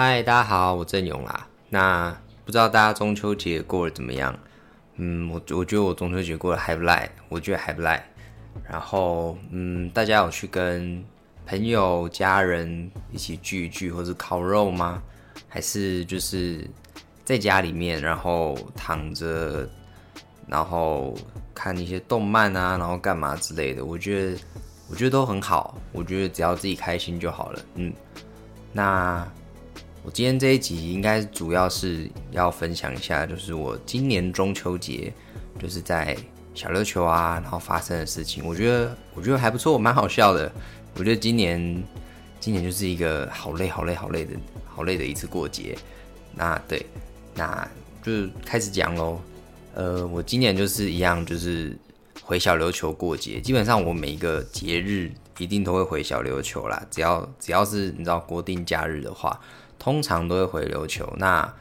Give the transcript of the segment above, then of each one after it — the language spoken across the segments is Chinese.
嗨，大家好，我郑勇啦。那不知道大家中秋节过得怎么样？嗯，我我觉得我中秋节过得还不赖，我觉得还不赖。然后，嗯，大家有去跟朋友、家人一起聚一聚，或者烤肉吗？还是就是在家里面，然后躺着，然后看一些动漫啊，然后干嘛之类的？我觉得，我觉得都很好。我觉得只要自己开心就好了。嗯，那。我今天这一集应该主要是要分享一下，就是我今年中秋节就是在小琉球啊，然后发生的事情。我觉得我觉得还不错，蛮好笑的。我觉得今年今年就是一个好累好累好累的好累的一次过节。那对，那就开始讲喽。呃，我今年就是一样，就是回小琉球过节。基本上我每一个节日一定都会回小琉球啦，只要只要是你知道国定假日的话。通常都会回琉球。那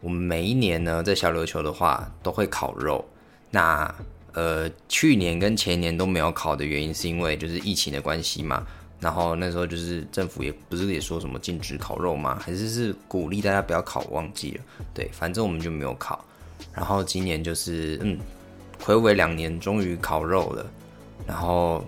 我们每一年呢，在小琉球的话，都会烤肉。那呃，去年跟前年都没有烤的原因，是因为就是疫情的关系嘛。然后那时候就是政府也不是也说什么禁止烤肉吗？还是是鼓励大家不要烤？忘记了。对，反正我们就没有烤。然后今年就是嗯，回违两年，终于烤肉了。然后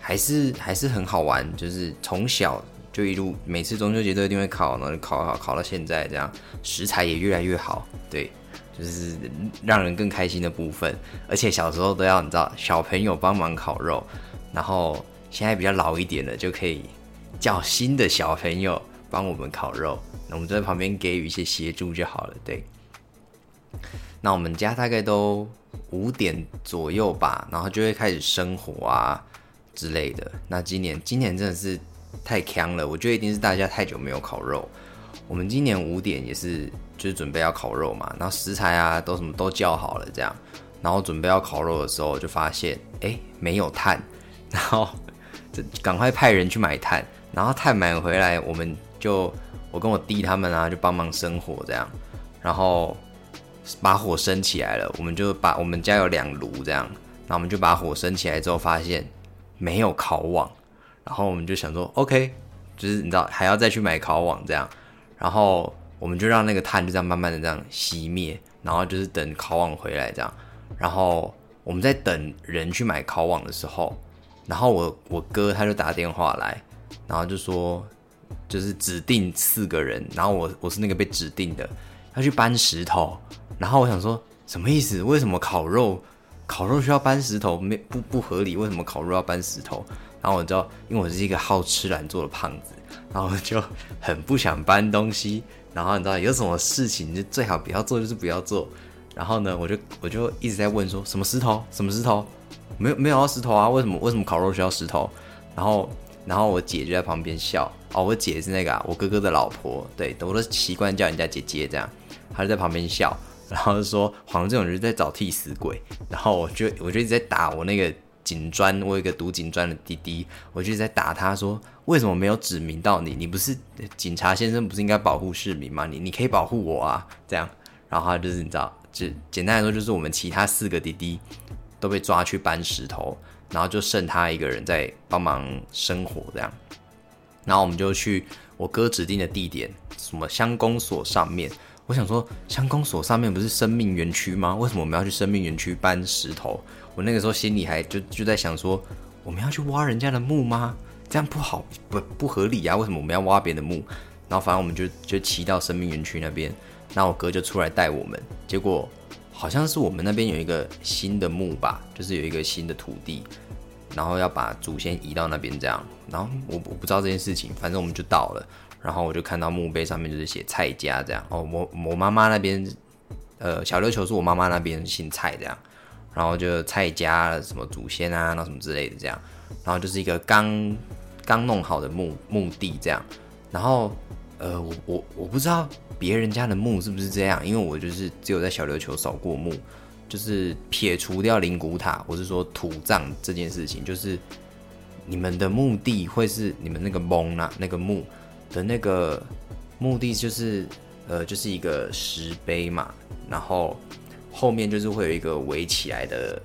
还是还是很好玩，就是从小。就一路每次中秋节都一定会烤，然后烤烤烤到现在这样，食材也越来越好，对，就是让人更开心的部分。而且小时候都要你知道，小朋友帮忙烤肉，然后现在比较老一点的就可以叫新的小朋友帮我们烤肉，那我们在旁边给予一些协助就好了，对。那我们家大概都五点左右吧，然后就会开始生火啊之类的。那今年今年真的是。太强了，我觉得一定是大家太久没有烤肉。我们今年五点也是，就是准备要烤肉嘛，然后食材啊都什么都叫好了这样，然后准备要烤肉的时候就发现，哎，没有炭，然后就赶快派人去买炭，然后炭买回来，我们就我跟我弟他们啊就帮忙生火这样，然后把火升起来了，我们就把我们家有两炉这样，那我们就把火升起来之后发现没有烤网。然后我们就想说，OK，就是你知道还要再去买烤网这样，然后我们就让那个炭就这样慢慢的这样熄灭，然后就是等烤网回来这样，然后我们在等人去买烤网的时候，然后我我哥他就打电话来，然后就说就是指定四个人，然后我我是那个被指定的要去搬石头，然后我想说什么意思？为什么烤肉烤肉需要搬石头？没不不合理？为什么烤肉要搬石头？然后我知道，因为我是一个好吃懒做的胖子，然后就很不想搬东西。然后你知道有什么事情就最好不要做，就是不要做。然后呢，我就我就一直在问说，什么石头？什么石头？没有没有要石头啊？为什么为什么烤肉需要石头？然后然后我姐就在旁边笑。哦，我姐是那个啊我哥哥的老婆，对，我都习惯叫人家姐姐这样。她就在旁边笑，然后就说黄这种人在找替死鬼。然后我就我就一直在打我那个。警专，我有一个读警专的弟弟，我就在打他说，为什么没有指名到你？你不是警察先生，不是应该保护市民吗？你你可以保护我啊，这样。然后他就是你知道，就简单来说，就是我们其他四个弟弟都被抓去搬石头，然后就剩他一个人在帮忙生火这样。然后我们就去我哥指定的地点，什么乡公所上面。我想说，乡公所上面不是生命园区吗？为什么我们要去生命园区搬石头？我那个时候心里还就就在想说，我们要去挖人家的墓吗？这样不好，不不合理啊！为什么我们要挖别人的墓？然后反正我们就就骑到生命园区那边，那我哥就出来带我们。结果好像是我们那边有一个新的墓吧，就是有一个新的土地，然后要把祖先移到那边这样。然后我我不知道这件事情，反正我们就到了。然后我就看到墓碑上面就是写蔡家这样哦，我我妈妈那边，呃，小琉球是我妈妈那边姓蔡这样，然后就蔡家什么祖先啊，那什么之类的这样，然后就是一个刚刚弄好的墓墓地这样，然后呃，我我我不知道别人家的墓是不是这样，因为我就是只有在小琉球扫过墓，就是撇除掉灵骨塔，我是说土葬这件事情，就是你们的墓地会是你们那个墓啊，那个墓。的那个目的就是，呃，就是一个石碑嘛，然后后面就是会有一个围起来的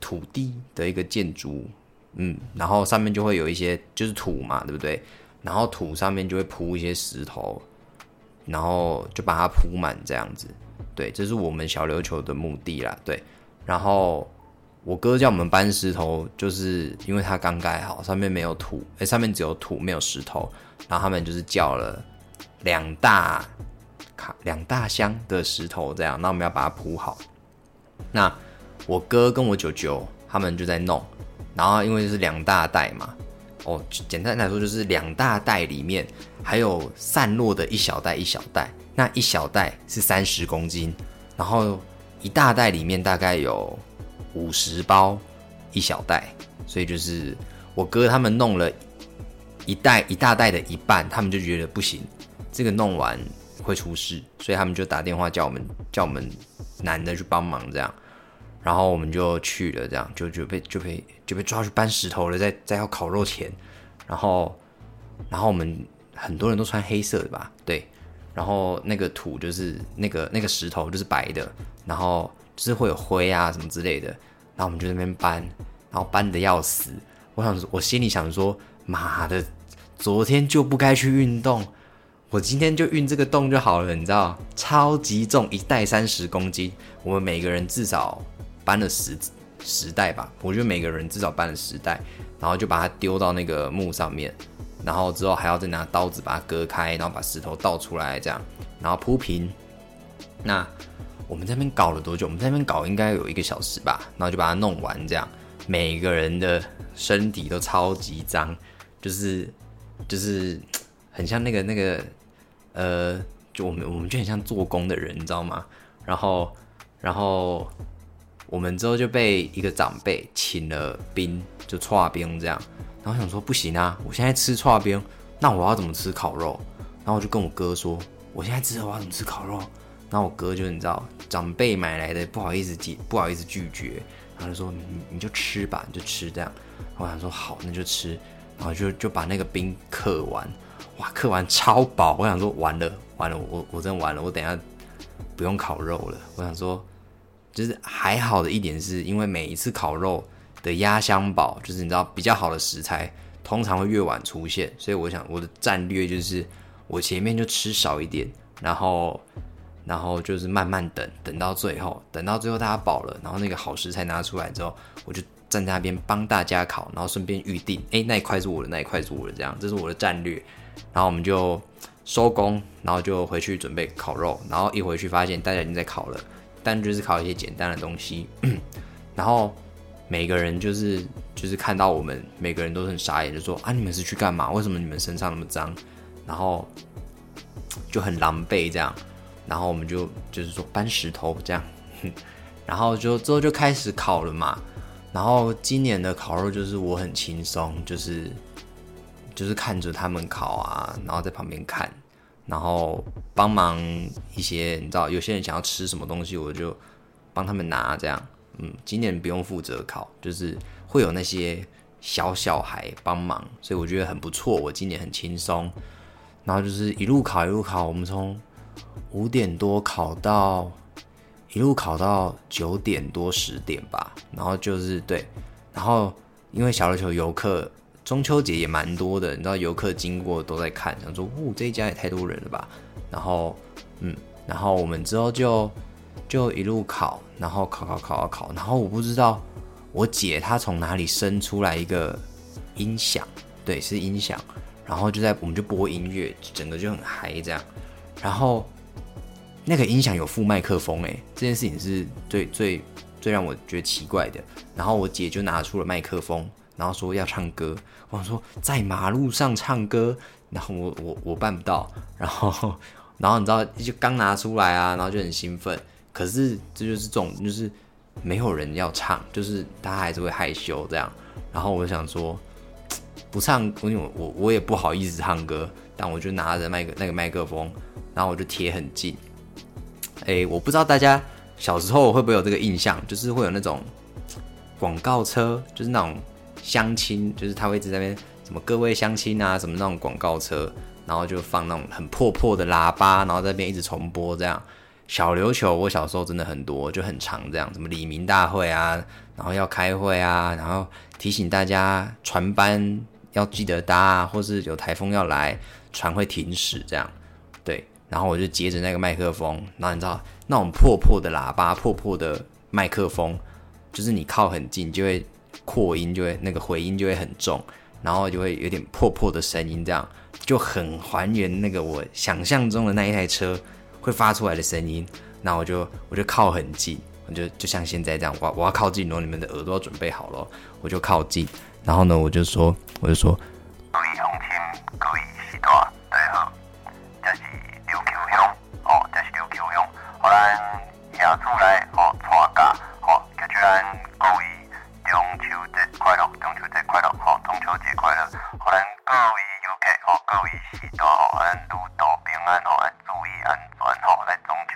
土地的一个建筑，嗯，然后上面就会有一些就是土嘛，对不对？然后土上面就会铺一些石头，然后就把它铺满这样子。对，这是我们小琉球的目的啦。对，然后我哥叫我们搬石头，就是因为他刚盖好，上面没有土，哎，上面只有土没有石头，然后他们就是叫了两大卡两大箱的石头，这样，那我们要把它铺好。那我哥跟我舅舅他们就在弄，然后因为是两大袋嘛，哦，简单来说就是两大袋里面还有散落的一小袋一小袋。那一小袋是三十公斤，然后一大袋里面大概有五十包一小袋，所以就是我哥他们弄了一袋一大袋的一半，他们就觉得不行，这个弄完会出事，所以他们就打电话叫我们叫我们男的去帮忙这样，然后我们就去了，这样就就被就被就被抓去搬石头了，在在要烤肉前，然后然后我们很多人都穿黑色的吧，对。然后那个土就是那个那个石头就是白的，然后就是会有灰啊什么之类的，然后我们就那边搬，然后搬的要死。我想我心里想说，妈的，昨天就不该去运动，我今天就运这个洞就好了，你知道？超级重，一袋三十公斤，我们每个人至少搬了十十袋吧，我觉得每个人至少搬了十袋，然后就把它丢到那个木上面。然后之后还要再拿刀子把它割开，然后把石头倒出来，这样，然后铺平。那我们这边搞了多久？我们在那边搞应该有一个小时吧。然后就把它弄完，这样，每个人的身体都超级脏，就是就是很像那个那个呃，就我们我们就很像做工的人，你知道吗？然后然后我们之后就被一个长辈请了兵，就搓冰这样。然后想说不行啊，我现在吃串边，那我要怎么吃烤肉？然后我就跟我哥说，我现在吃我要怎么吃烤肉？然后我哥就你知道，长辈买来的不好意思拒不好意思拒绝，然后就说你你就吃吧，你就吃这样。我想说好，那就吃，然后就就把那个冰刻完，哇，刻完超薄。我想说完了完了，我我真完了，我等下不用烤肉了。我想说，就是还好的一点是因为每一次烤肉。的压箱宝就是你知道比较好的食材通常会越晚出现，所以我想我的战略就是我前面就吃少一点，然后然后就是慢慢等等到最后，等到最后大家饱了，然后那个好食材拿出来之后，我就站在那边帮大家烤，然后顺便预定，哎那一块是我的，那一块是我的，这样这是我的战略。然后我们就收工，然后就回去准备烤肉，然后一回去发现大家已经在烤了，但就是烤一些简单的东西，然后。每个人就是就是看到我们，每个人都很傻眼，就说啊，你们是去干嘛？为什么你们身上那么脏？然后就很狼狈这样，然后我们就就是说搬石头这样，然后就之后就开始烤了嘛。然后今年的烤肉就是我很轻松，就是就是看着他们烤啊，然后在旁边看，然后帮忙一些，你知道有些人想要吃什么东西，我就帮他们拿这样。嗯，今年不用负责烤，就是会有那些小小孩帮忙，所以我觉得很不错。我今年很轻松，然后就是一路烤一路烤，我们从五点多考到一路考到九点多十点吧。然后就是对，然后因为小琉球游客中秋节也蛮多的，你知道游客经过都在看，想说，哦，这一家也太多人了吧。然后，嗯，然后我们之后就。就一路考，然后考考考考考，然后我不知道我姐她从哪里生出来一个音响，对，是音响，然后就在我们就播音乐，整个就很嗨这样，然后那个音响有副麦克风，诶，这件事情是最最最让我觉得奇怪的。然后我姐就拿出了麦克风，然后说要唱歌，我说在马路上唱歌，然后我我我办不到，然后 然后你知道就刚拿出来啊，然后就很兴奋。可是这就是这种，就是没有人要唱，就是他还是会害羞这样。然后我想说，不唱，因为我我我也不好意思唱歌，但我就拿着麦克那个麦克风，然后我就贴很近。哎，我不知道大家小时候会不会有这个印象，就是会有那种广告车，就是那种相亲，就是他会一直在那边什么各位相亲啊，什么那种广告车，然后就放那种很破破的喇叭，然后在那边一直重播这样。小琉球，我小时候真的很多，就很长这样，什么李明大会啊，然后要开会啊，然后提醒大家船班要记得搭啊，或是有台风要来，船会停驶这样。对，然后我就接着那个麦克风，然后你知道那种破破的喇叭、破破的麦克风，就是你靠很近就会扩音，就会那个回音就会很重，然后就会有点破破的声音，这样就很还原那个我想象中的那一台车会发出来的声音。那我就我就靠很近，我就就像现在这样，我我要靠近，然后你们的耳朵准备好了，我就靠近，然后呢，我就说，我就说，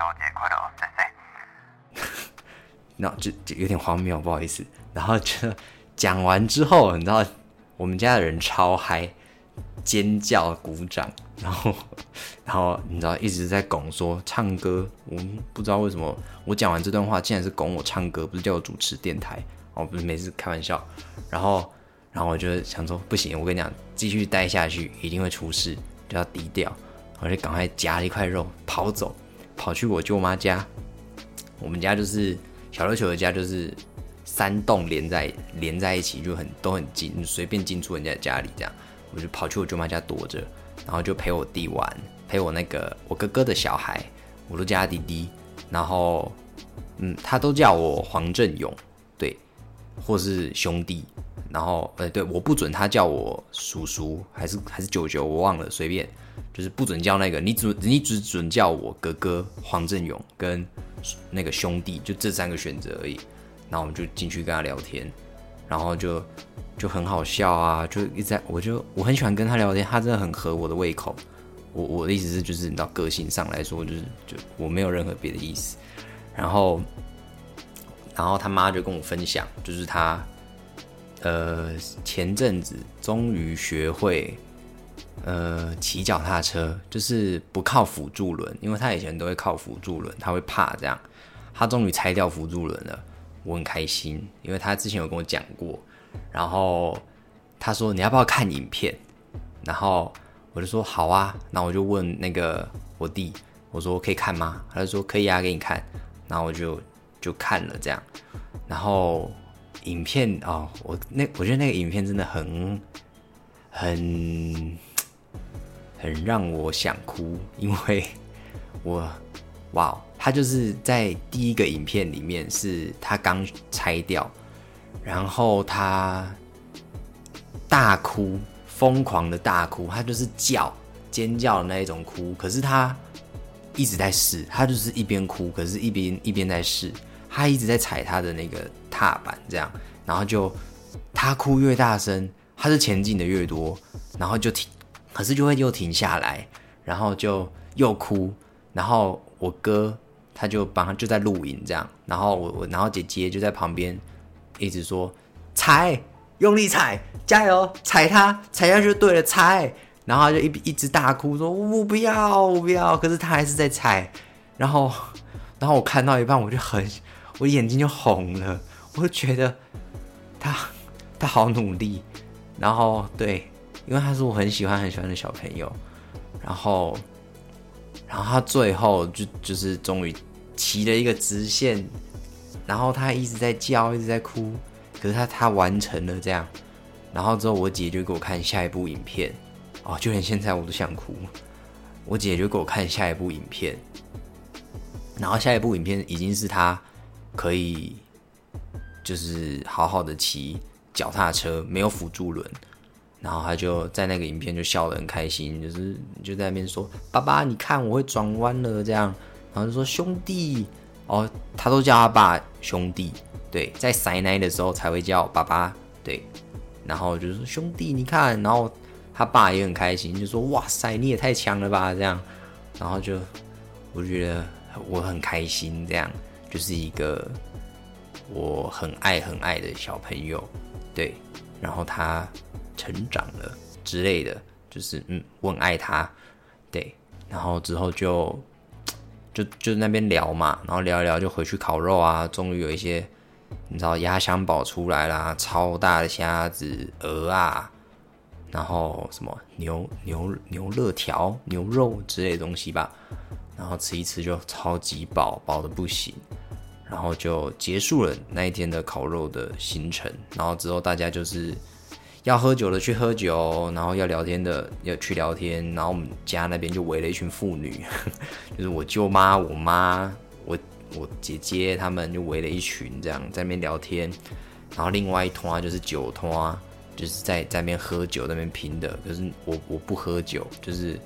来中秋节快乐，谢谢。那就就有点荒谬，不好意思。然后就讲完之后，你知道我们家的人超嗨，尖叫、鼓掌，然后然后你知道一直在拱说唱歌。我不知道为什么我讲完这段话，竟然是拱我唱歌，不是叫我主持电台哦，不是每次开玩笑。然后然后我就想说不行，我跟你讲，继续待下去一定会出事，就要低调。我就赶快夹了一块肉跑走，跑去我舅妈家。我们家就是小琉球的家，就是三栋连在连在一起，就很都很近，随便进出人家家里这样。我就跑去我舅妈家躲着，然后就陪我弟玩，陪我那个我哥哥的小孩，我都叫他弟弟。然后，嗯，他都叫我黄振勇，对，或是兄弟。然后，呃，对，我不准他叫我叔叔，还是还是舅舅，我忘了，随便，就是不准叫那个，你只你只准叫我哥哥黄振勇跟那个兄弟，就这三个选择而已。然后我们就进去跟他聊天，然后就就很好笑啊，就一直在，我就我很喜欢跟他聊天，他真的很合我的胃口。我我的意思是，就是你到个性上来说，就是就我没有任何别的意思。然后，然后他妈就跟我分享，就是他。呃，前阵子终于学会，呃，骑脚踏车，就是不靠辅助轮，因为他以前都会靠辅助轮，他会怕这样。他终于拆掉辅助轮了，我很开心，因为他之前有跟我讲过。然后他说你要不要看影片？然后我就说好啊。那我就问那个我弟，我说可以看吗？他就说可以啊，给你看。然后我就就看了这样，然后。影片哦，我那我觉得那个影片真的很很很让我想哭，因为 我哇，他就是在第一个影片里面是他刚拆掉，然后他大哭，疯狂的大哭，他就是叫尖叫的那一种哭，可是他一直在试，他就是一边哭，可是一边一边在试。他一直在踩他的那个踏板，这样，然后就他哭越大声，他是前进的越多，然后就停，可是就会又停下来，然后就又哭，然后我哥他就帮他就在录影这样，然后我我然后姐姐就在旁边一直说踩，用力踩，加油，踩他，踩下去就对了，踩，然后他就一一直大哭说我不要我不要，可是他还是在踩，然后 然后我看到一半我就很。我眼睛就红了，我就觉得他他好努力，然后对，因为他是我很喜欢很喜欢的小朋友，然后然后他最后就就是终于骑了一个直线，然后他一直在叫，一直在哭，可是他他完成了这样，然后之后我姐就给我看下一部影片，哦，就连现在我都想哭，我姐就给我看下一部影片，然后下一部影片已经是他。可以，就是好好的骑脚踏车，没有辅助轮，然后他就在那个影片就笑得很开心，就是就在那边说：“爸爸，你看我会转弯了。”这样，然后就说：“兄弟，哦，他都叫他爸兄弟，对，在塞奶的时候才会叫爸爸，对，然后就说兄弟，你看，然后他爸也很开心，就说：哇塞，你也太强了吧，这样，然后就我觉得我很开心，这样。”就是一个我很爱很爱的小朋友，对，然后他成长了之类的，就是嗯，我很爱他，对，然后之后就就就那边聊嘛，然后聊一聊就回去烤肉啊，终于有一些你知道压箱宝出来啦，超大的虾子、鹅啊，然后什么牛牛牛肋条、牛肉之类的东西吧，然后吃一吃就超级饱，饱的不行，然后就结束了那一天的烤肉的行程。然后之后大家就是要喝酒的去喝酒，然后要聊天的要去聊天。然后我们家那边就围了一群妇女，就是我舅妈、我妈、我我姐姐他们就围了一群这样在那边聊天。然后另外一团就是酒团。就是在在那边喝酒，那边拼的。可是我我不喝酒，就是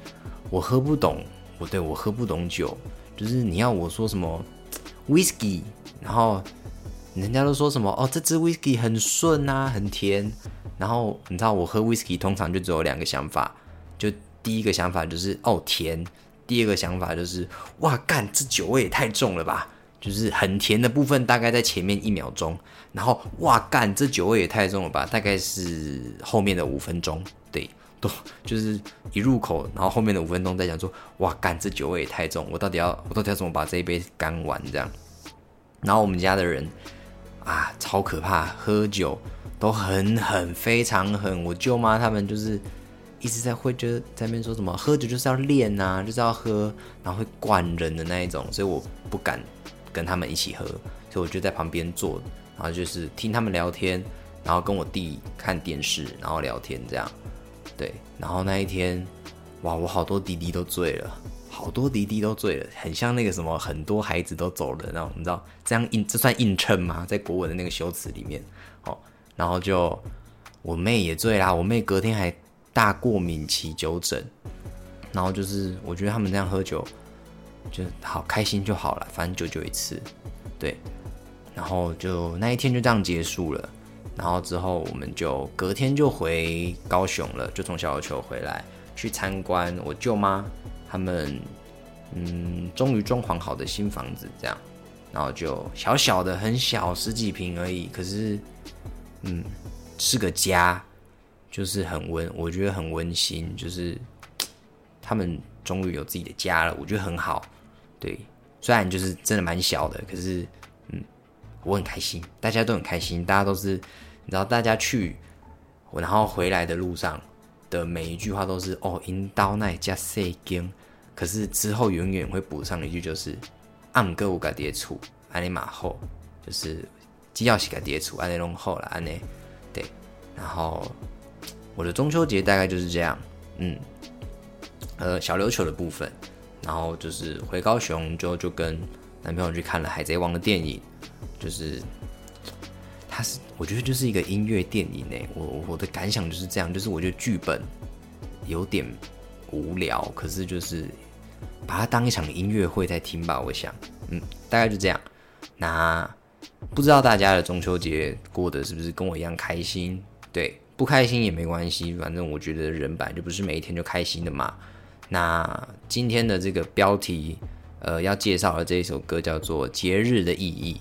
我喝不懂。我对我喝不懂酒，就是你要我说什么 whisky，然后人家都说什么哦，这支 whisky 很顺啊，很甜。然后你知道我喝 whisky 通常就只有两个想法，就第一个想法就是哦甜，第二个想法就是哇干，这酒味也太重了吧。就是很甜的部分，大概在前面一秒钟，然后哇干，这酒味也太重了吧！大概是后面的五分钟，对，都就是一入口，然后后面的五分钟在讲说哇干，这酒味也太重，我到底要我到底要怎么把这一杯干完这样？然后我们家的人啊，超可怕，喝酒都很狠，非常狠。我舅妈他们就是一直在会就在那边说什么，喝酒就是要练呐，就是要喝，然后会灌人的那一种，所以我不敢。跟他们一起喝，所以我就在旁边坐，然后就是听他们聊天，然后跟我弟看电视，然后聊天这样。对，然后那一天，哇，我好多弟弟都醉了，好多弟弟都醉了，很像那个什么，很多孩子都走了那种，你知道？这样硬，这算硬撑吗？在国文的那个修辞里面，哦，然后就我妹也醉啦，我妹隔天还大过敏起酒疹，然后就是我觉得他们这样喝酒。就好开心就好了，反正久久一次，对，然后就那一天就这样结束了，然后之后我们就隔天就回高雄了，就从小琉球回来去参观我舅妈他们，嗯，终于装潢好的新房子，这样，然后就小小的很小十几平而已，可是，嗯，是个家，就是很温，我觉得很温馨，就是他们终于有自己的家了，我觉得很好。对，虽然就是真的蛮小的，可是，嗯，我很开心，大家都很开心，大家都是，你知道，大家去，然后回来的路上的每一句话都是哦，引导那加塞根，可是之后永远会补上一句，就是暗哥我个叠处安尼马后，就是基要是个叠出安尼龙后了安尼，对，然后我的中秋节大概就是这样，嗯，呃，小琉球的部分。然后就是回高雄，就就跟男朋友去看了《海贼王》的电影，就是他是我觉得就是一个音乐电影诶，我我的感想就是这样，就是我觉得剧本有点无聊，可是就是把它当一场音乐会在听吧，我想，嗯，大概就这样。那不知道大家的中秋节过得是不是跟我一样开心？对，不开心也没关系，反正我觉得人本来就不是每一天就开心的嘛。那今天的这个标题，呃，要介绍的这一首歌叫做《节日的意义》，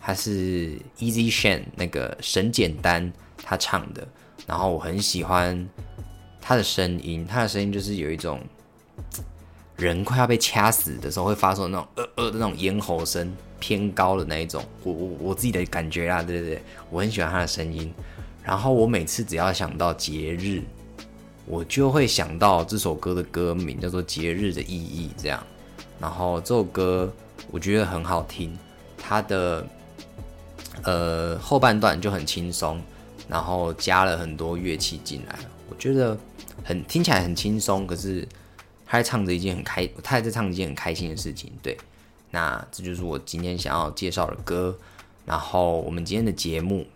它是 Easy Shan 那个神简单他唱的，然后我很喜欢他的声音，他的声音就是有一种人快要被掐死的时候会发出那种呃呃的那种咽喉声，偏高的那一种，我我我自己的感觉啦，对对对，我很喜欢他的声音，然后我每次只要想到节日。我就会想到这首歌的歌名叫做《节日的意义》这样，然后这首歌我觉得很好听，它的呃后半段就很轻松，然后加了很多乐器进来，我觉得很听起来很轻松，可是他在唱着一件很开，他还在唱一件很开心的事情。对，那这就是我今天想要介绍的歌，然后我们今天的节目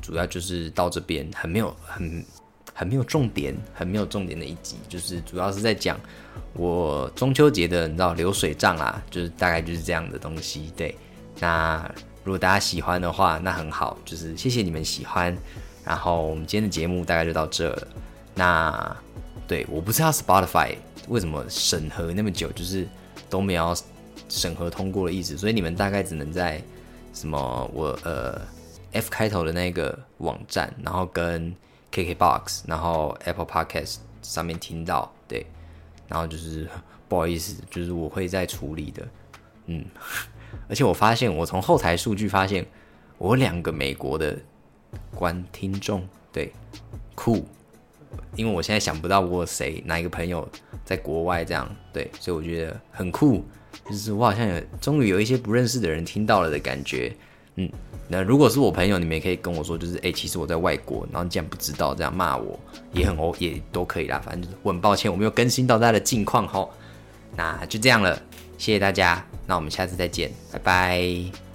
主要就是到这边，很没有很。很没有重点，很没有重点的一集，就是主要是在讲我中秋节的，你知道流水账啦，就是大概就是这样的东西。对，那如果大家喜欢的话，那很好，就是谢谢你们喜欢。然后我们今天的节目大概就到这了。那对，我不知道 Spotify 为什么审核那么久，就是都没有审核通过的意思，所以你们大概只能在什么我呃 F 开头的那个网站，然后跟。KKBOX，然后 Apple Podcast 上面听到，对，然后就是不好意思，就是我会在处理的，嗯，而且我发现我从后台数据发现，我两个美国的观听众，对，酷，因为我现在想不到我谁哪一个朋友在国外这样，对，所以我觉得很酷，就是我好像有终于有一些不认识的人听到了的感觉，嗯，那如果是我朋友，你们也可以跟我说，就是哎、其实我在外国，然后你竟然不知道这样骂我，也很哦也都可以啦，反正就是我很抱歉我没有更新到大家的近况吼，那就这样了，谢谢大家，那我们下次再见，拜拜。